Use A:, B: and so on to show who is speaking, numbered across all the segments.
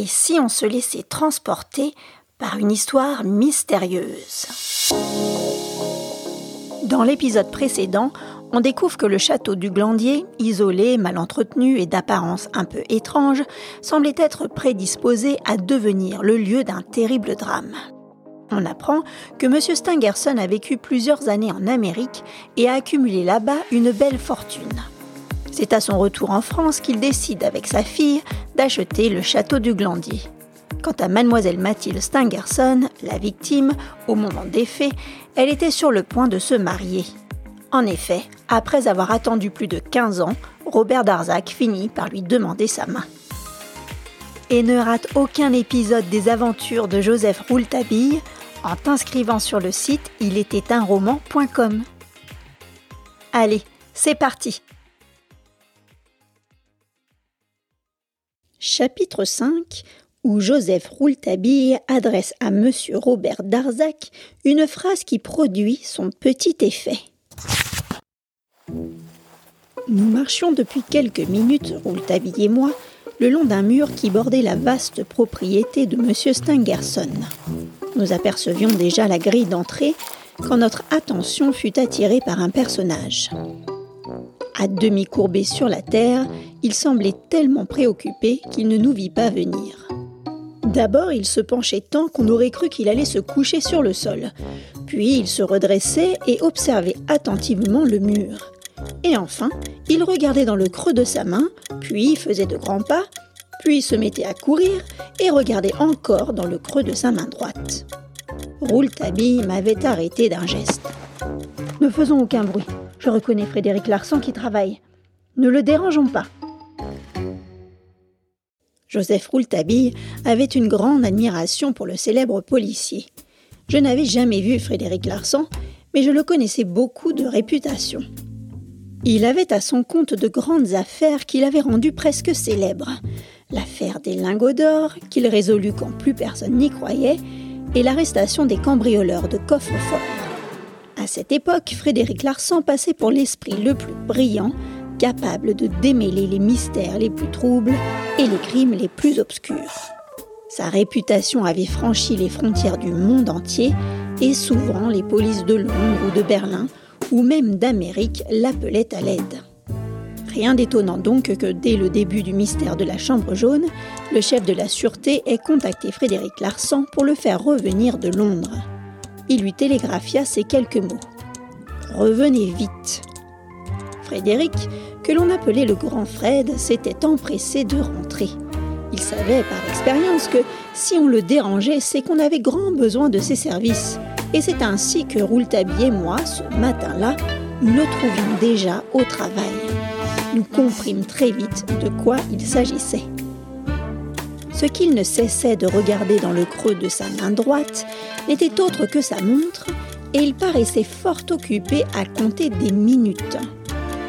A: Et si on se laissait transporter par une histoire mystérieuse? Dans l'épisode précédent, on découvre que le château du Glandier, isolé, mal entretenu et d'apparence un peu étrange, semblait être prédisposé à devenir le lieu d'un terrible drame. On apprend que M. Stangerson a vécu plusieurs années en Amérique et a accumulé là-bas une belle fortune. C'est à son retour en France qu'il décide avec sa fille d'acheter le château du Glandier. Quant à mademoiselle Mathilde Stangerson, la victime, au moment des faits, elle était sur le point de se marier. En effet, après avoir attendu plus de 15 ans, Robert Darzac finit par lui demander sa main. Et ne rate aucun épisode des aventures de Joseph Rouletabille en t'inscrivant sur le site il était un. Allez, c'est parti Chapitre 5 où Joseph Rouletabille adresse à M. Robert Darzac une phrase qui produit son petit effet. Nous marchions depuis quelques minutes, Rouletabille et moi, le long d'un mur qui bordait la vaste propriété de M. Stangerson. Nous apercevions déjà la grille d'entrée quand notre attention fut attirée par un personnage. À demi courbé sur la terre, il semblait tellement préoccupé qu'il ne nous vit pas venir. D'abord, il se penchait tant qu'on aurait cru qu'il allait se coucher sur le sol. Puis il se redressait et observait attentivement le mur. Et enfin, il regardait dans le creux de sa main, puis faisait de grands pas, puis se mettait à courir et regardait encore dans le creux de sa main droite. Rouletabille m'avait arrêté d'un geste. Ne faisons aucun bruit. Je reconnais Frédéric Larsan qui travaille. Ne le dérangeons pas. Joseph Rouletabille avait une grande admiration pour le célèbre policier. Je n'avais jamais vu Frédéric Larsan, mais je le connaissais beaucoup de réputation. Il avait à son compte de grandes affaires qui l'avaient rendu presque célèbre. L'affaire des lingots d'or, qu'il résolut quand plus personne n'y croyait, et l'arrestation des cambrioleurs de coffres-forts. À cette époque, Frédéric Larsan passait pour l'esprit le plus brillant capable de démêler les mystères les plus troubles et les crimes les plus obscurs. Sa réputation avait franchi les frontières du monde entier et souvent les polices de Londres ou de Berlin ou même d'Amérique l'appelaient à l'aide. Rien d'étonnant donc que dès le début du mystère de la Chambre jaune, le chef de la sûreté ait contacté Frédéric Larsan pour le faire revenir de Londres. Il lui télégraphia ces quelques mots. Revenez vite. Frédéric, que l'on appelait le grand Fred, s'était empressé de rentrer. Il savait par expérience que si on le dérangeait, c'est qu'on avait grand besoin de ses services. Et c'est ainsi que Rouletabille et moi, ce matin-là, nous le trouvions déjà au travail. Nous comprîmes très vite de quoi il s'agissait. Ce qu'il ne cessait de regarder dans le creux de sa main droite n'était autre que sa montre, et il paraissait fort occupé à compter des minutes.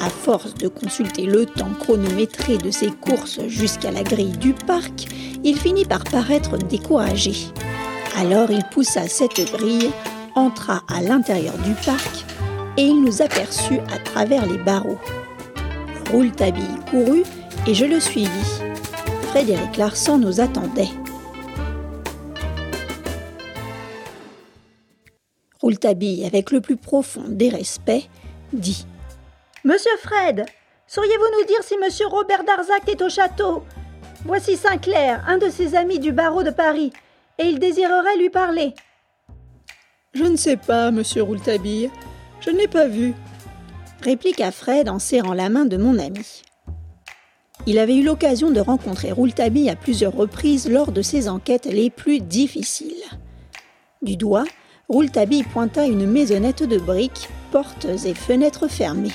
A: À force de consulter le temps chronométré de ses courses jusqu'à la grille du parc, il finit par paraître découragé. Alors il poussa cette grille, entra à l'intérieur du parc et il nous aperçut à travers les barreaux. Rouletabille courut et je le suivis. Frédéric Larsan nous attendait. Rouletabille, avec le plus profond des respects, dit Monsieur Fred, sauriez-vous nous dire si monsieur Robert Darzac est au château? Voici Sinclair, un de ses amis du barreau de Paris, et il désirerait lui parler.
B: Je ne sais pas, monsieur Rouletabille. Je ne l'ai pas vu.
A: Répliqua Fred en serrant la main de mon ami. Il avait eu l'occasion de rencontrer Rouletabille à plusieurs reprises lors de ses enquêtes les plus difficiles. Du doigt, Rouletabille pointa une maisonnette de briques, portes et fenêtres fermées.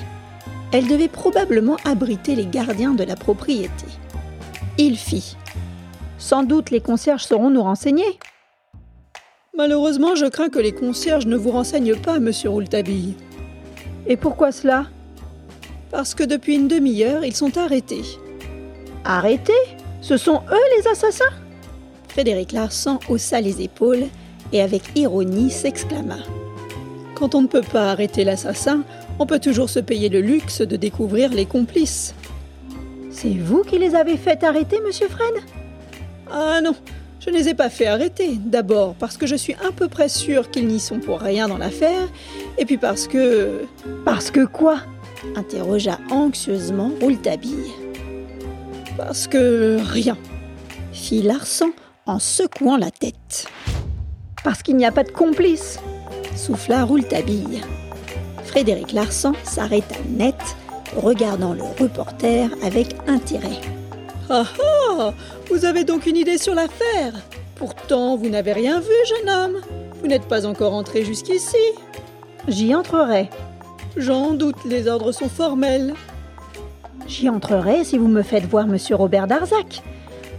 A: Elle devait probablement abriter les gardiens de la propriété. Il fit. Sans doute les concierges sauront nous renseigner.
B: Malheureusement, je crains que les concierges ne vous renseignent pas, monsieur Rouletabille.
A: Et pourquoi cela?
B: Parce que depuis une demi-heure, ils sont arrêtés.
A: Arrêtés? Ce sont eux les assassins?
B: Frédéric Larsan haussa les épaules et avec ironie s'exclama. Quand on ne peut pas arrêter l'assassin, on peut toujours se payer le luxe de découvrir les complices.
A: C'est vous qui les avez fait arrêter, monsieur Fred?
B: Ah non, je ne les ai pas fait arrêter. D'abord parce que je suis à peu près sûre qu'ils n'y sont pour rien dans l'affaire, et puis parce que...
A: Parce que quoi? interrogea anxieusement Rouletabille.
B: Parce que rien,
A: fit Larsan en secouant la tête.
B: Parce qu'il n'y a pas de complice,
A: souffla Rouletabille. Frédéric Larsan s'arrêta net, regardant le reporter avec intérêt.
B: Ah ah Vous avez donc une idée sur l'affaire Pourtant, vous n'avez rien vu, jeune homme. Vous n'êtes pas encore entré jusqu'ici.
A: J'y entrerai.
B: J'en doute, les ordres sont formels.
A: J'y entrerai si vous me faites voir monsieur Robert Darzac.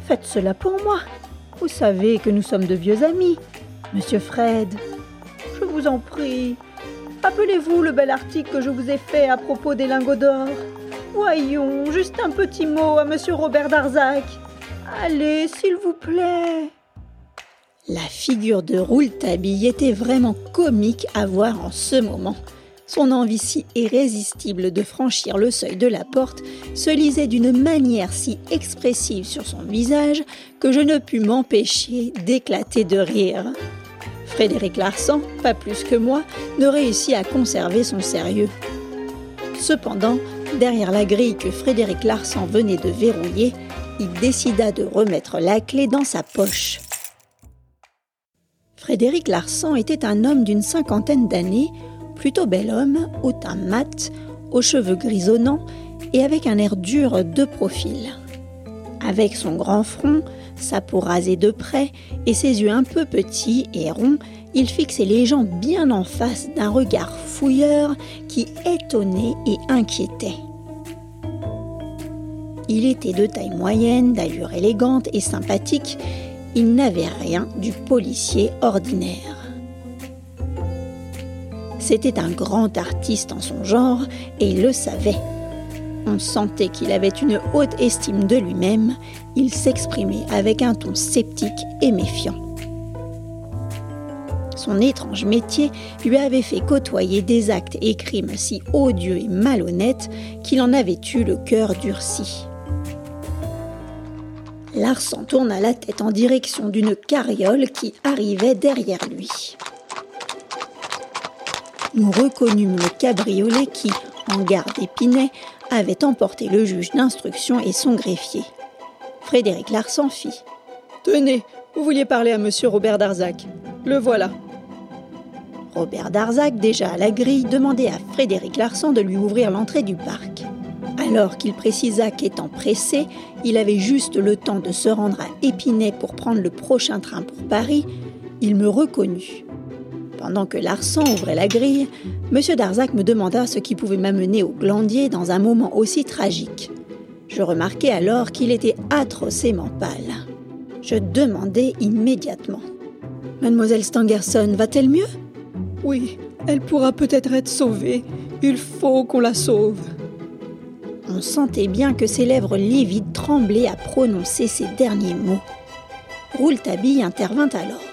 A: Faites cela pour moi. Vous savez que nous sommes de vieux amis. Monsieur Fred, je vous en prie. Rappelez-vous le bel article que je vous ai fait à propos des lingots d'or. Voyons, juste un petit mot à monsieur Robert Darzac. Allez, s'il vous plaît. La figure de Rouletabille était vraiment comique à voir en ce moment. Son envie si irrésistible de franchir le seuil de la porte se lisait d'une manière si expressive sur son visage que je ne pus m'empêcher d'éclater de rire. Frédéric Larsan, pas plus que moi, ne réussit à conserver son sérieux. Cependant, derrière la grille que Frédéric Larsan venait de verrouiller, il décida de remettre la clé dans sa poche. Frédéric Larsan était un homme d'une cinquantaine d'années, plutôt bel homme, au teint mat, aux cheveux grisonnants et avec un air dur de profil. Avec son grand front, sa peau rasée de près et ses yeux un peu petits et ronds, il fixait les gens bien en face d'un regard fouilleur qui étonnait et inquiétait. Il était de taille moyenne, d'allure élégante et sympathique. Il n'avait rien du policier ordinaire. C'était un grand artiste en son genre et il le savait. On sentait qu'il avait une haute estime de lui-même, il s'exprimait avec un ton sceptique et méfiant. Son étrange métier lui avait fait côtoyer des actes et crimes si odieux et malhonnêtes qu'il en avait eu le cœur durci. Larsan tourna la tête en direction d'une carriole qui arrivait derrière lui. Nous reconnûmes le cabriolet qui, en garde d'Épinay, avait emporté le juge d'instruction et son greffier. Frédéric Larsan fit.
B: Tenez, vous vouliez parler à monsieur Robert Darzac. Le voilà.
A: Robert Darzac, déjà à la grille, demandait à Frédéric Larsan de lui ouvrir l'entrée du parc. Alors qu'il précisa qu'étant pressé, il avait juste le temps de se rendre à Épinay pour prendre le prochain train pour Paris, il me reconnut. Pendant que Larsan ouvrait la grille, M. Darzac me demanda ce qui pouvait m'amener au glandier dans un moment aussi tragique. Je remarquai alors qu'il était atrocement pâle. Je demandai immédiatement. Mademoiselle Stangerson va-t-elle mieux?
B: Oui, elle pourra peut-être être sauvée. Il faut qu'on la sauve.
A: On sentait bien que ses lèvres livides tremblaient à prononcer ces derniers mots. Rouletabille intervint alors.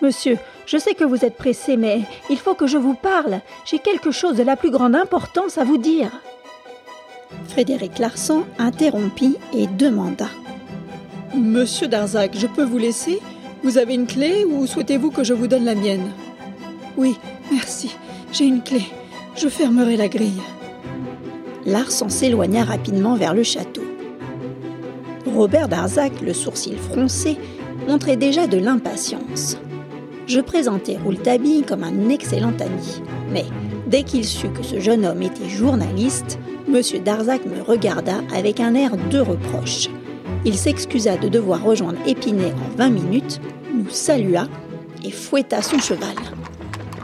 A: Monsieur, je sais que vous êtes pressé, mais il faut que je vous parle. J'ai quelque chose de la plus grande importance à vous dire. Frédéric Larsan interrompit et demanda.
B: Monsieur Darzac, je peux vous laisser? Vous avez une clé ou souhaitez-vous que je vous donne la mienne? Oui, merci. J'ai une clé. Je fermerai la grille.
A: Larsan s'éloigna rapidement vers le château. Robert Darzac, le sourcil froncé, montrait déjà de l'impatience je présentai Rouletabille comme un excellent ami. Mais dès qu'il sut que ce jeune homme était journaliste, M. Darzac me regarda avec un air de reproche. Il s'excusa de devoir rejoindre Épinay en 20 minutes, nous salua et fouetta son cheval.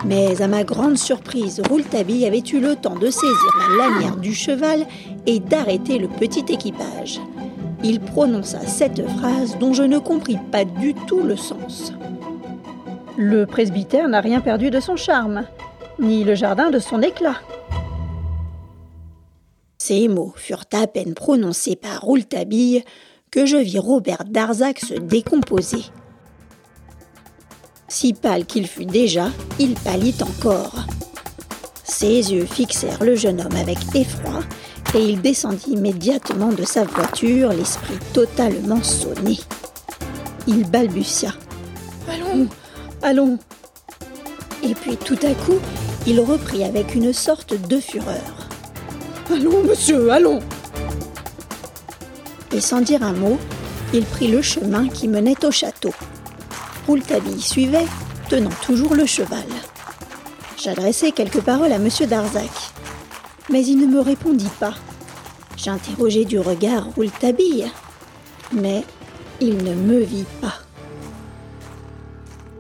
A: Mais à ma grande surprise, Rouletabille avait eu le temps de saisir la lanière du cheval et d'arrêter le petit équipage. Il prononça cette phrase dont je ne compris pas du tout le sens. Le presbytère n'a rien perdu de son charme, ni le jardin de son éclat. Ces mots furent à peine prononcés par Rouletabille que je vis Robert Darzac se décomposer. Si pâle qu'il fut déjà, il pâlit encore. Ses yeux fixèrent le jeune homme avec effroi et il descendit immédiatement de sa voiture, l'esprit totalement sonné. Il balbutia.
B: Allons, allons.
A: Et puis tout à coup, il reprit avec une sorte de fureur.
B: Allons, monsieur, allons.
A: Et sans dire un mot, il prit le chemin qui menait au château. Rouletabille suivait, tenant toujours le cheval. J'adressai quelques paroles à M. Darzac, mais il ne me répondit pas. J'interrogeai du regard Rouletabille, mais il ne me vit pas.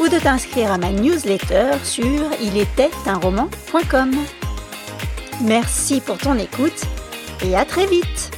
A: ou de t'inscrire à ma newsletter sur ilétaitunroman.com. Merci pour ton écoute et à très vite